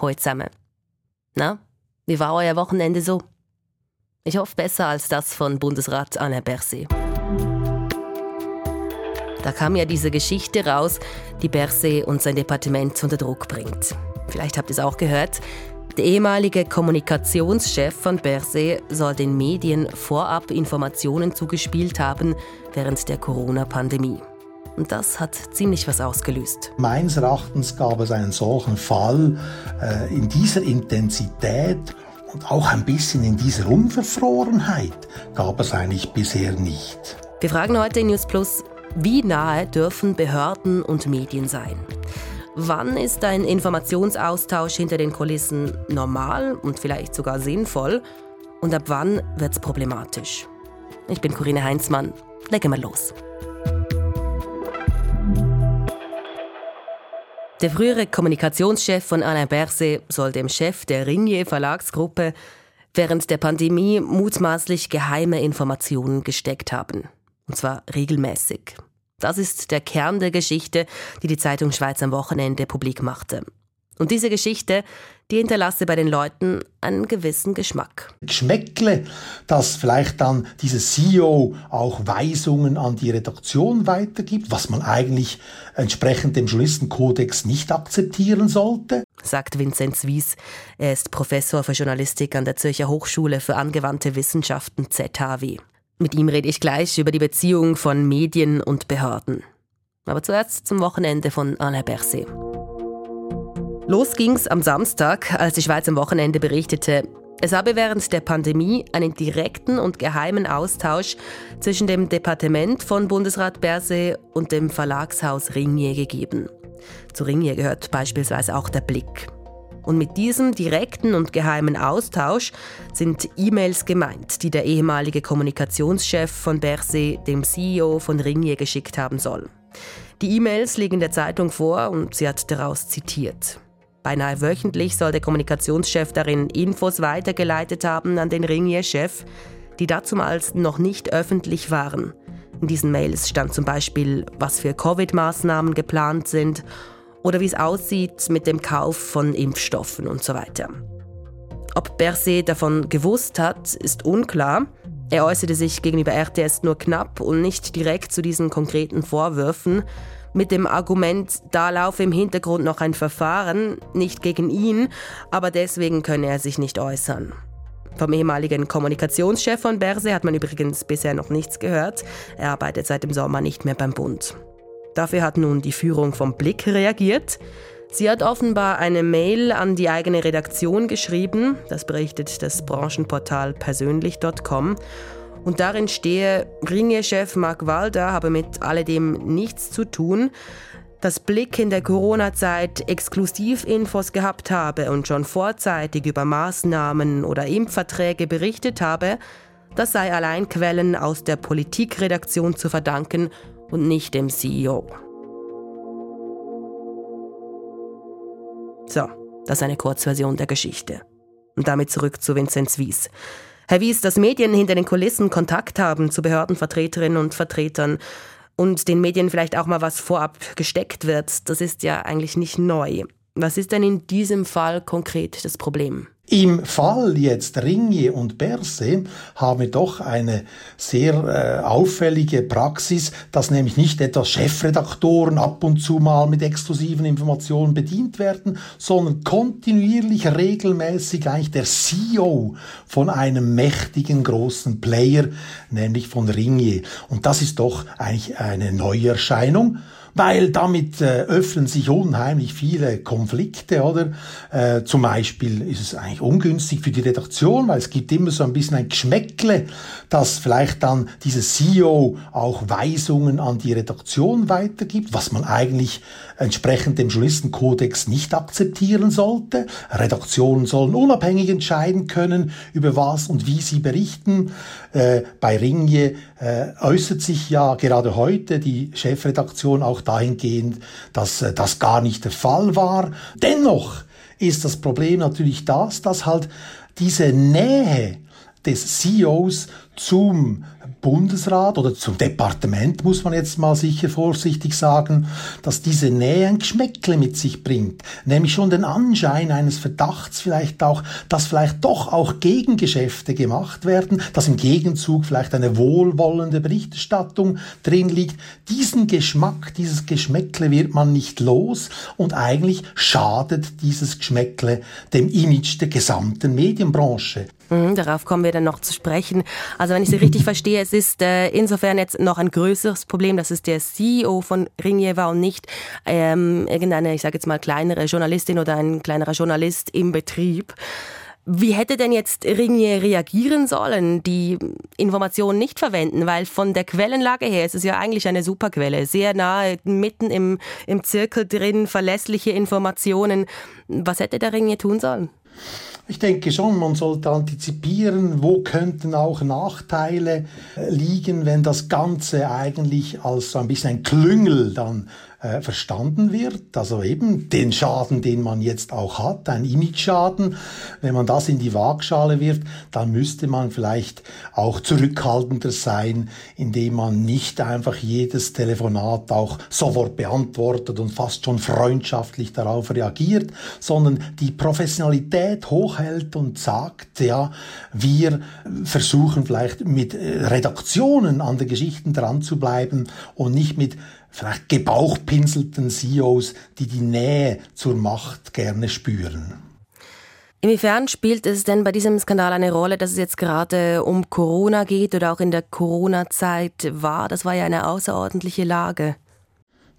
Heute zusammen. Na, wie war euer Wochenende so? Ich hoffe besser als das von Bundesrat Alain Berset. Da kam ja diese Geschichte raus, die Berset und sein Departement unter Druck bringt. Vielleicht habt ihr es auch gehört. Der ehemalige Kommunikationschef von Berset soll den Medien vorab Informationen zugespielt haben während der Corona-Pandemie. Und das hat ziemlich was ausgelöst. Meines Erachtens gab es einen solchen Fall äh, in dieser Intensität und auch ein bisschen in dieser Unverfrorenheit gab es eigentlich bisher nicht. Wir fragen heute in News Plus, wie nahe dürfen Behörden und Medien sein? Wann ist ein Informationsaustausch hinter den Kulissen normal und vielleicht sogar sinnvoll? Und ab wann wird es problematisch? Ich bin Corinne Heinzmann. Legen wir los. Der frühere Kommunikationschef von Alain Berset soll dem Chef der Ringier Verlagsgruppe während der Pandemie mutmaßlich geheime Informationen gesteckt haben. Und zwar regelmäßig. Das ist der Kern der Geschichte, die die Zeitung Schweiz am Wochenende publik machte. Und diese Geschichte, die hinterlasse bei den Leuten einen gewissen Geschmack. Geschmäckle, dass vielleicht dann dieser CEO auch Weisungen an die Redaktion weitergibt, was man eigentlich entsprechend dem Journalistenkodex nicht akzeptieren sollte. Sagt Vinzenz Wies. Er ist Professor für Journalistik an der Zürcher Hochschule für angewandte Wissenschaften ZHW. Mit ihm rede ich gleich über die Beziehung von Medien und Behörden. Aber zuerst zum Wochenende von Alain Berset. Los ging's am Samstag, als die Schweiz am Wochenende berichtete, es habe während der Pandemie einen direkten und geheimen Austausch zwischen dem Departement von Bundesrat Berset und dem Verlagshaus Ringier gegeben. Zu Ringier gehört beispielsweise auch der Blick. Und mit diesem direkten und geheimen Austausch sind E-Mails gemeint, die der ehemalige Kommunikationschef von Berset dem CEO von Ringier geschickt haben soll. Die E-Mails liegen der Zeitung vor und sie hat daraus zitiert. Beinahe wöchentlich soll der Kommunikationschef darin Infos weitergeleitet haben an den Ringier-Chef, die dazumals noch nicht öffentlich waren. In diesen Mails stand zum Beispiel, was für Covid-Maßnahmen geplant sind oder wie es aussieht mit dem Kauf von Impfstoffen und so weiter. Ob Berset davon gewusst hat, ist unklar. Er äußerte sich gegenüber RTS nur knapp und nicht direkt zu diesen konkreten Vorwürfen, mit dem Argument, da laufe im Hintergrund noch ein Verfahren, nicht gegen ihn, aber deswegen könne er sich nicht äußern. Vom ehemaligen Kommunikationschef von Berse hat man übrigens bisher noch nichts gehört. Er arbeitet seit dem Sommer nicht mehr beim Bund. Dafür hat nun die Führung vom Blick reagiert. Sie hat offenbar eine Mail an die eigene Redaktion geschrieben, das berichtet das Branchenportal persönlich.com. Und darin stehe, Ringe-Chef Mark Walder habe mit alledem nichts zu tun, dass Blick in der Corona-Zeit Exklusivinfos gehabt habe und schon vorzeitig über Maßnahmen oder Impfverträge berichtet habe, das sei allein Quellen aus der Politikredaktion zu verdanken und nicht dem CEO. So, das ist eine Kurzversion der Geschichte. Und damit zurück zu Vinzenz Wies. Herr Wies, dass Medien hinter den Kulissen Kontakt haben zu Behördenvertreterinnen und Vertretern und den Medien vielleicht auch mal was vorab gesteckt wird, das ist ja eigentlich nicht neu. Was ist denn in diesem Fall konkret das Problem? Im Fall jetzt Ringier und Berse haben wir doch eine sehr äh, auffällige Praxis, dass nämlich nicht etwa Chefredaktoren ab und zu mal mit exklusiven Informationen bedient werden, sondern kontinuierlich regelmäßig eigentlich der CEO von einem mächtigen großen Player, nämlich von Ringier. Und das ist doch eigentlich eine Neuerscheinung weil damit äh, öffnen sich unheimlich viele Konflikte, oder? Äh, zum Beispiel ist es eigentlich ungünstig für die Redaktion, weil es gibt immer so ein bisschen ein Geschmäckle, dass vielleicht dann dieser CEO auch Weisungen an die Redaktion weitergibt, was man eigentlich entsprechend dem Journalistenkodex nicht akzeptieren sollte. Redaktionen sollen unabhängig entscheiden können, über was und wie sie berichten. Äh, bei Ringe äh, äußert sich ja gerade heute die Chefredaktion auch dahingehend, dass äh, das gar nicht der Fall war. Dennoch ist das Problem natürlich das, dass halt diese Nähe des CEOs zum Bundesrat oder zum Departement, muss man jetzt mal sicher vorsichtig sagen, dass diese Nähe ein Geschmäckle mit sich bringt, nämlich schon den Anschein eines Verdachts vielleicht auch, dass vielleicht doch auch Gegengeschäfte gemacht werden, dass im Gegenzug vielleicht eine wohlwollende Berichterstattung drin liegt. Diesen Geschmack, dieses Geschmäckle wird man nicht los und eigentlich schadet dieses Geschmäckle dem Image der gesamten Medienbranche. Mhm, darauf kommen wir dann noch zu sprechen. Also wenn ich Sie richtig verstehe, es ist äh, insofern jetzt noch ein größeres Problem, dass es der CEO von Ringier war und nicht ähm, irgendeine, ich sage jetzt mal, kleinere Journalistin oder ein kleinerer Journalist im Betrieb. Wie hätte denn jetzt Ringier reagieren sollen, die Informationen nicht verwenden? Weil von der Quellenlage her ist es ja eigentlich eine Superquelle. Sehr nahe, mitten im, im Zirkel drin, verlässliche Informationen. Was hätte der Ringier tun sollen? Ich denke schon, man sollte antizipieren, wo könnten auch Nachteile liegen, wenn das Ganze eigentlich als so ein bisschen ein Klüngel dann äh, verstanden wird. Also eben den Schaden, den man jetzt auch hat, ein Image-Schaden. Wenn man das in die Waagschale wirft, dann müsste man vielleicht auch zurückhaltender sein, indem man nicht einfach jedes Telefonat auch sofort beantwortet und fast schon freundschaftlich darauf reagiert, sondern die Professionalität hochhält und sagt, ja, wir versuchen vielleicht mit äh, Redaktionen an den Geschichten dran zu bleiben und nicht mit vielleicht gebauchpinselten CEOs, die die Nähe zur Macht gerne spüren. Inwiefern spielt es denn bei diesem Skandal eine Rolle, dass es jetzt gerade um Corona geht oder auch in der Corona-Zeit war? Das war ja eine außerordentliche Lage.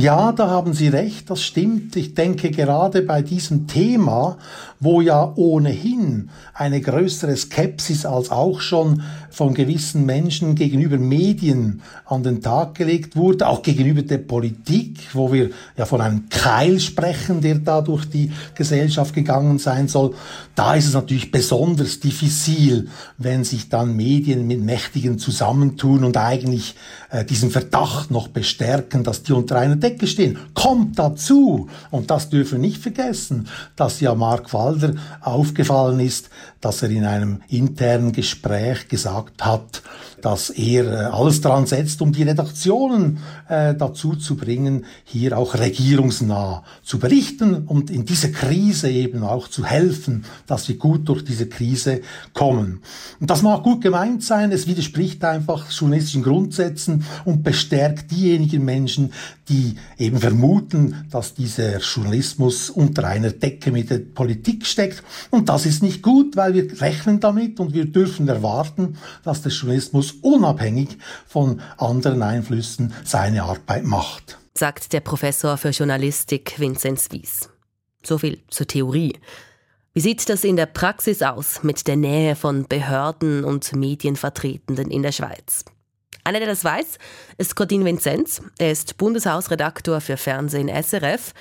Ja, da haben Sie recht, das stimmt. Ich denke gerade bei diesem Thema, wo ja ohnehin eine größere Skepsis als auch schon von gewissen Menschen gegenüber Medien an den Tag gelegt wurde, auch gegenüber der Politik, wo wir ja von einem Keil sprechen, der da durch die Gesellschaft gegangen sein soll, da ist es natürlich besonders diffizil, wenn sich dann Medien mit Mächtigen zusammentun und eigentlich äh, diesen Verdacht noch bestärken, dass die unter einer Decke stehen. Kommt dazu, und das dürfen wir nicht vergessen, dass ja Mark Walder aufgefallen ist, dass er in einem internen Gespräch gesagt hat, dass er äh, alles dran setzt, um die Redaktionen äh, dazu zu bringen, hier auch regierungsnah zu berichten und in dieser Krise eben auch zu helfen, dass wir gut durch diese Krise kommen. Und das mag gut gemeint sein, es widerspricht einfach journalistischen Grundsätzen und bestärkt diejenigen Menschen, die eben vermuten, dass dieser Journalismus unter einer Decke mit der Politik steckt. Und das ist nicht gut, weil wir rechnen damit und wir dürfen erwarten, dass der Journalismus unabhängig von anderen Einflüssen seine Arbeit macht. Sagt der Professor für Journalistik Vinzenz Wies. So viel zur Theorie. Wie sieht das in der Praxis aus mit der Nähe von Behörden und Medienvertretenden in der Schweiz? Einer, der das weiß, ist Cordin Vinzenz. Er ist Bundeshausredaktor für Fernsehen SRF.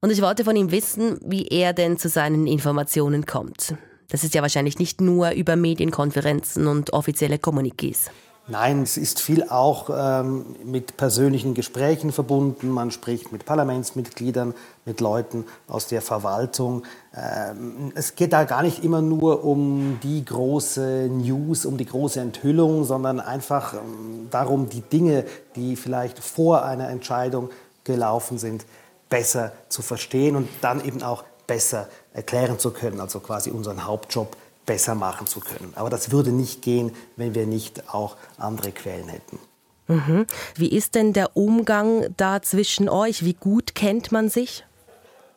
Und ich wollte von ihm wissen, wie er denn zu seinen Informationen kommt. Das ist ja wahrscheinlich nicht nur über Medienkonferenzen und offizielle Kommuniqués. Nein, es ist viel auch ähm, mit persönlichen Gesprächen verbunden. Man spricht mit Parlamentsmitgliedern, mit Leuten aus der Verwaltung. Ähm, es geht da gar nicht immer nur um die große News, um die große Enthüllung, sondern einfach ähm, darum, die Dinge, die vielleicht vor einer Entscheidung gelaufen sind, besser zu verstehen und dann eben auch besser erklären zu können, also quasi unseren Hauptjob besser machen zu können. Aber das würde nicht gehen, wenn wir nicht auch andere Quellen hätten. Mhm. Wie ist denn der Umgang da zwischen euch? Wie gut kennt man sich?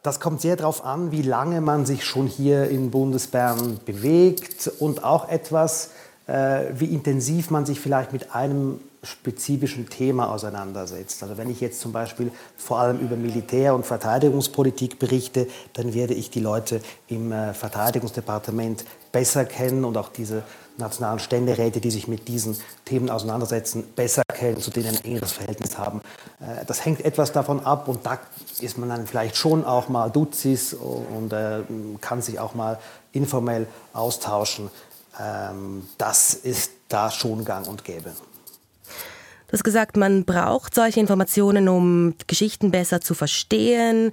Das kommt sehr darauf an, wie lange man sich schon hier in Bundesbern bewegt und auch etwas, äh, wie intensiv man sich vielleicht mit einem spezifischen Thema auseinandersetzt. Also wenn ich jetzt zum Beispiel vor allem über Militär- und Verteidigungspolitik berichte, dann werde ich die Leute im äh, Verteidigungsdepartement besser kennen und auch diese nationalen Ständeräte, die sich mit diesen Themen auseinandersetzen, besser kennen, zu denen ein engeres Verhältnis haben. Äh, das hängt etwas davon ab und da ist man dann vielleicht schon auch mal Duzis und äh, kann sich auch mal informell austauschen. Ähm, das ist da schon gang und gäbe. Du hast gesagt, man braucht solche Informationen, um Geschichten besser zu verstehen.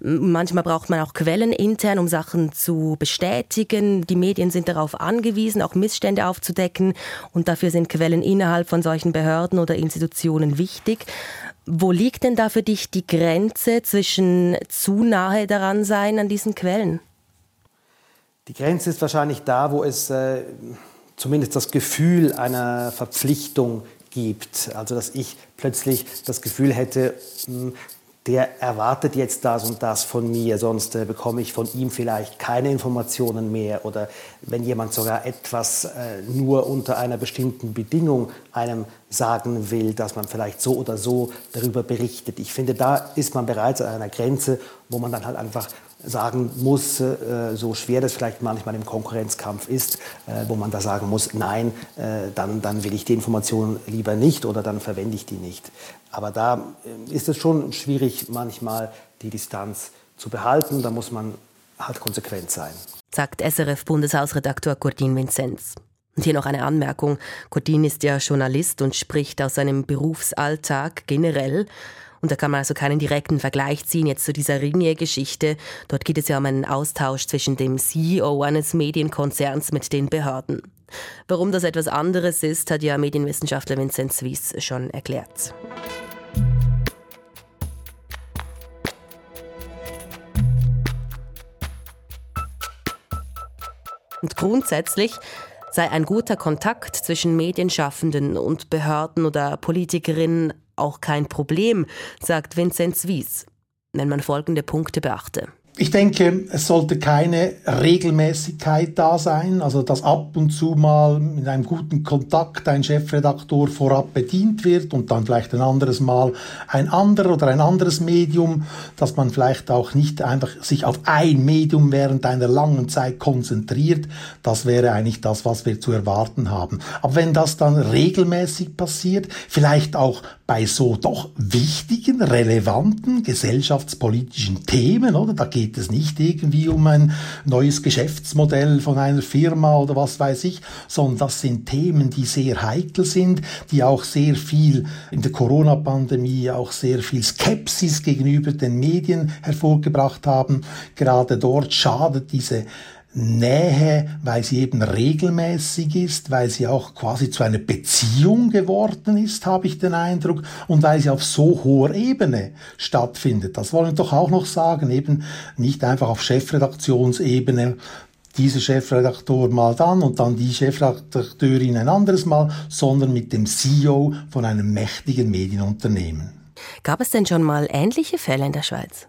Manchmal braucht man auch Quellen intern, um Sachen zu bestätigen. Die Medien sind darauf angewiesen, auch Missstände aufzudecken. Und dafür sind Quellen innerhalb von solchen Behörden oder Institutionen wichtig. Wo liegt denn da für dich die Grenze zwischen zu nahe daran sein an diesen Quellen? Die Grenze ist wahrscheinlich da, wo es äh, zumindest das Gefühl einer Verpflichtung gibt. Also dass ich plötzlich das Gefühl hätte, hm, der erwartet jetzt das und das von mir, sonst äh, bekomme ich von ihm vielleicht keine Informationen mehr. Oder wenn jemand sogar etwas äh, nur unter einer bestimmten Bedingung einem sagen will, dass man vielleicht so oder so darüber berichtet. Ich finde, da ist man bereits an einer Grenze, wo man dann halt einfach sagen muss, äh, so schwer das vielleicht manchmal im Konkurrenzkampf ist, äh, wo man da sagen muss, nein, äh, dann, dann will ich die Information lieber nicht oder dann verwende ich die nicht. Aber da ist es schon schwierig, manchmal die Distanz zu behalten. Da muss man halt konsequent sein. Sagt SRF-Bundeshausredakteur Gordin Vinzenz. Und hier noch eine Anmerkung. Gordin ist ja Journalist und spricht aus seinem Berufsalltag generell. Und da kann man also keinen direkten Vergleich ziehen jetzt zu dieser Ringier-Geschichte. Dort geht es ja um einen Austausch zwischen dem CEO eines Medienkonzerns mit den Behörden. Warum das etwas anderes ist, hat ja Medienwissenschaftler Vincent Suisse schon erklärt. Und grundsätzlich sei ein guter Kontakt zwischen Medienschaffenden und Behörden oder Politikerinnen auch kein Problem, sagt Vinzenz Wies, wenn man folgende Punkte beachte. Ich denke, es sollte keine Regelmäßigkeit da sein, also dass ab und zu mal in einem guten Kontakt ein Chefredaktor vorab bedient wird und dann vielleicht ein anderes Mal ein anderer oder ein anderes Medium, dass man vielleicht auch nicht einfach sich auf ein Medium während einer langen Zeit konzentriert. Das wäre eigentlich das, was wir zu erwarten haben. Aber wenn das dann regelmäßig passiert, vielleicht auch bei so doch wichtigen, relevanten gesellschaftspolitischen Themen, oder? Da geht es nicht irgendwie um ein neues Geschäftsmodell von einer Firma oder was weiß ich, sondern das sind Themen, die sehr heikel sind, die auch sehr viel in der Corona-Pandemie auch sehr viel Skepsis gegenüber den Medien hervorgebracht haben. Gerade dort schadet diese Nähe, weil sie eben regelmäßig ist, weil sie auch quasi zu einer Beziehung geworden ist, habe ich den Eindruck, und weil sie auf so hoher Ebene stattfindet. Das wollen wir doch auch noch sagen, eben nicht einfach auf Chefredaktionsebene, dieser Chefredaktor mal dann und dann die Chefredakteurin ein anderes Mal, sondern mit dem CEO von einem mächtigen Medienunternehmen. Gab es denn schon mal ähnliche Fälle in der Schweiz?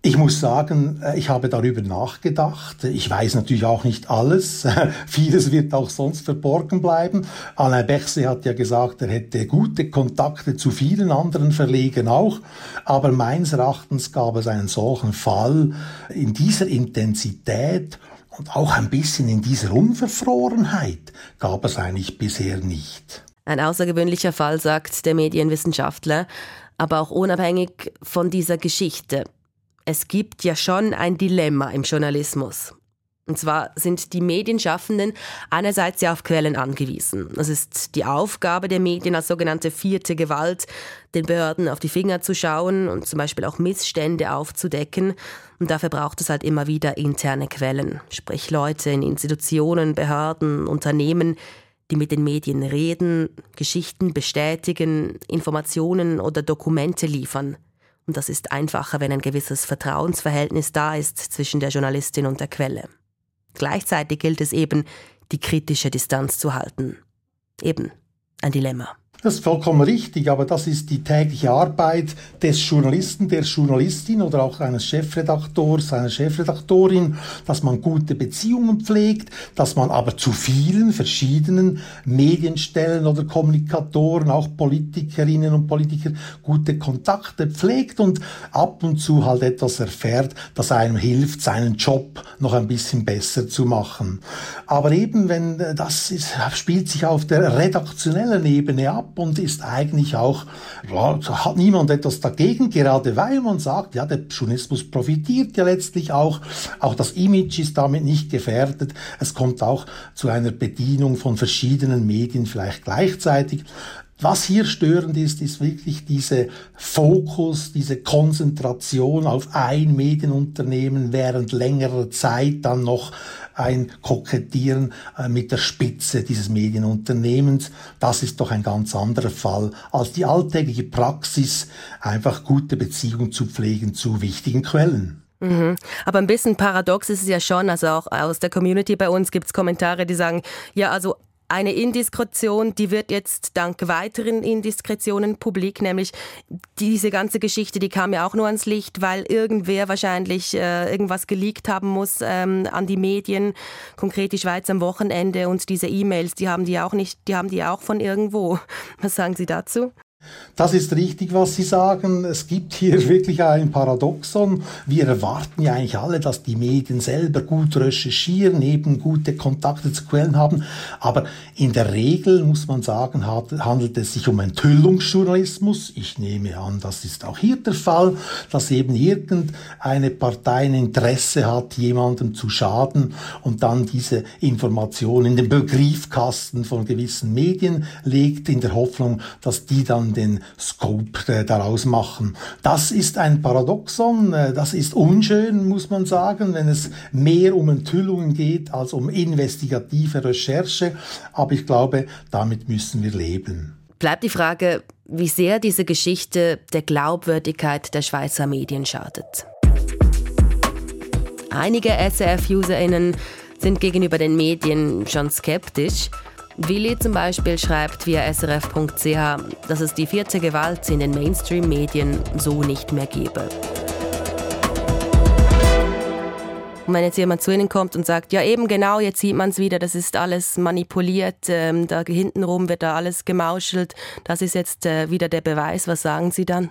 Ich muss sagen, äh, ich habe darüber nachgedacht. Ich weiß natürlich auch nicht alles. Vieles wird auch sonst verborgen bleiben. Alain Berset hat ja gesagt, er hätte gute Kontakte zu vielen anderen Verlegen auch. Aber meines Erachtens gab es einen solchen Fall in dieser Intensität und auch ein bisschen in dieser Unverfrorenheit gab es eigentlich bisher nicht. Ein außergewöhnlicher Fall, sagt der Medienwissenschaftler, aber auch unabhängig von dieser Geschichte es gibt ja schon ein Dilemma im Journalismus. Und zwar sind die Medienschaffenden einerseits ja auf Quellen angewiesen. Es ist die Aufgabe der Medien als sogenannte vierte Gewalt, den Behörden auf die Finger zu schauen und zum Beispiel auch Missstände aufzudecken. Und dafür braucht es halt immer wieder interne Quellen, sprich Leute in Institutionen, Behörden, Unternehmen, die mit den Medien reden, Geschichten bestätigen, Informationen oder Dokumente liefern. Und das ist einfacher, wenn ein gewisses Vertrauensverhältnis da ist zwischen der Journalistin und der Quelle. Gleichzeitig gilt es eben, die kritische Distanz zu halten. Eben ein Dilemma. Das ist vollkommen richtig, aber das ist die tägliche Arbeit des Journalisten, der Journalistin oder auch eines Chefredaktors, einer Chefredaktorin, dass man gute Beziehungen pflegt, dass man aber zu vielen verschiedenen Medienstellen oder Kommunikatoren, auch Politikerinnen und Politiker, gute Kontakte pflegt und ab und zu halt etwas erfährt, das einem hilft, seinen Job noch ein bisschen besser zu machen. Aber eben, wenn das ist, spielt sich auf der redaktionellen Ebene ab, und ist eigentlich auch, ja, hat niemand etwas dagegen, gerade weil man sagt, ja, der Journalismus profitiert ja letztlich auch, auch das Image ist damit nicht gefährdet, es kommt auch zu einer Bedienung von verschiedenen Medien vielleicht gleichzeitig. Was hier störend ist, ist wirklich diese Fokus, diese Konzentration auf ein Medienunternehmen während längerer Zeit dann noch ein Kokettieren äh, mit der Spitze dieses Medienunternehmens. Das ist doch ein ganz anderer Fall als die alltägliche Praxis, einfach gute Beziehungen zu pflegen zu wichtigen Quellen. Mhm. Aber ein bisschen paradox ist es ja schon. Also auch aus der Community bei uns gibt es Kommentare, die sagen, ja, also eine Indiskretion, die wird jetzt dank weiteren Indiskretionen publik, nämlich diese ganze Geschichte, die kam ja auch nur ans Licht, weil irgendwer wahrscheinlich äh, irgendwas geleakt haben muss ähm, an die Medien, konkret die Schweiz am Wochenende und diese E-Mails, die haben die auch nicht, die haben die auch von irgendwo. Was sagen Sie dazu? Das ist richtig, was Sie sagen. Es gibt hier wirklich ein Paradoxon. Wir erwarten ja eigentlich alle, dass die Medien selber gut recherchieren, eben gute Kontakte zu Quellen haben. Aber in der Regel muss man sagen, handelt es sich um Enthüllungsjournalismus. Ich nehme an, das ist auch hier der Fall, dass eben irgendeine Partei ein Interesse hat, jemandem zu schaden und dann diese Information in den Begriffkasten von gewissen Medien legt, in der Hoffnung, dass die dann den Scope äh, daraus machen. Das ist ein Paradoxon, äh, das ist unschön, muss man sagen, wenn es mehr um Enthüllungen geht als um investigative Recherche. Aber ich glaube, damit müssen wir leben. Bleibt die Frage, wie sehr diese Geschichte der Glaubwürdigkeit der Schweizer Medien schadet. Einige SRF-UserInnen sind gegenüber den Medien schon skeptisch. Willi zum Beispiel schreibt via srf.ch, dass es die vierte Gewalt in den Mainstream-Medien so nicht mehr gebe. Und wenn jetzt jemand zu Ihnen kommt und sagt, ja eben genau, jetzt sieht man es wieder, das ist alles manipuliert, ähm, da hintenrum wird da alles gemauschelt, das ist jetzt äh, wieder der Beweis, was sagen Sie dann?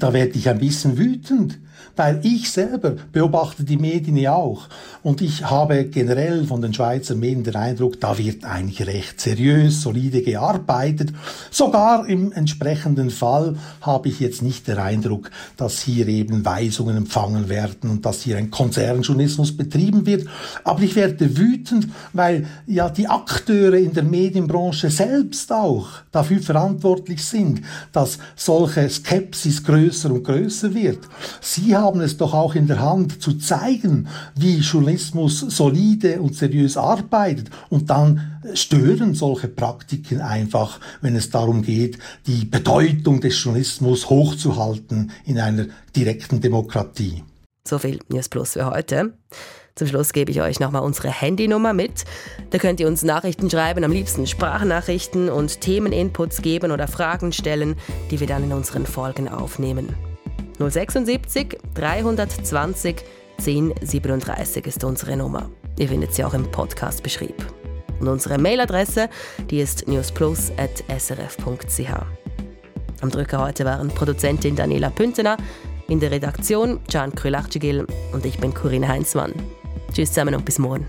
Da werde ich ein bisschen wütend weil ich selber beobachte die Medien ja auch und ich habe generell von den Schweizer Medien den Eindruck, da wird eigentlich recht seriös, solide gearbeitet. Sogar im entsprechenden Fall habe ich jetzt nicht den Eindruck, dass hier eben Weisungen empfangen werden und dass hier ein Konzernjournalismus betrieben wird. Aber ich werde wütend, weil ja die Akteure in der Medienbranche selbst auch dafür verantwortlich sind, dass solche Skepsis größer und größer wird. Sie haben es doch auch in der Hand zu zeigen, wie Journalismus solide und seriös arbeitet und dann stören solche Praktiken einfach, wenn es darum geht, die Bedeutung des Journalismus hochzuhalten in einer direkten Demokratie. So viel News Plus für heute. Zum Schluss gebe ich euch nochmal unsere Handynummer mit. Da könnt ihr uns Nachrichten schreiben, am liebsten Sprachnachrichten und Themeninputs geben oder Fragen stellen, die wir dann in unseren Folgen aufnehmen. 076 320 1037 ist unsere Nummer. Ihr findet sie auch im Podcast-Beschrieb. Und unsere Mailadresse, die ist newsplus.srf.ch. Am Drücker heute waren Produzentin Daniela Püntener, in der Redaktion Can Krylachcigil und ich bin Corinne Heinzmann. Tschüss zusammen und bis morgen.